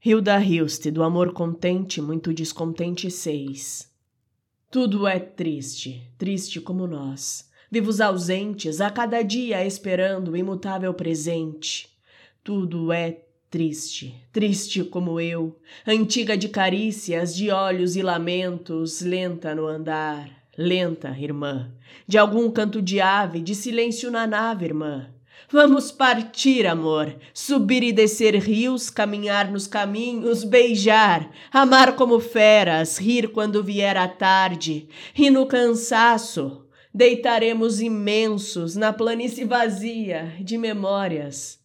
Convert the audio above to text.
Hilda Hilst, do amor contente, muito descontente seis. Tudo é triste, triste como nós, vivos ausentes, a cada dia esperando o imutável presente. Tudo é triste, triste como eu, antiga de carícias, de olhos e lamentos, lenta no andar, lenta, irmã, de algum canto de ave, de silêncio na nave, irmã. Vamos partir, amor, subir e descer rios, caminhar nos caminhos, beijar, amar como feras, rir quando vier a tarde, e no cansaço deitaremos imensos na planície vazia de memórias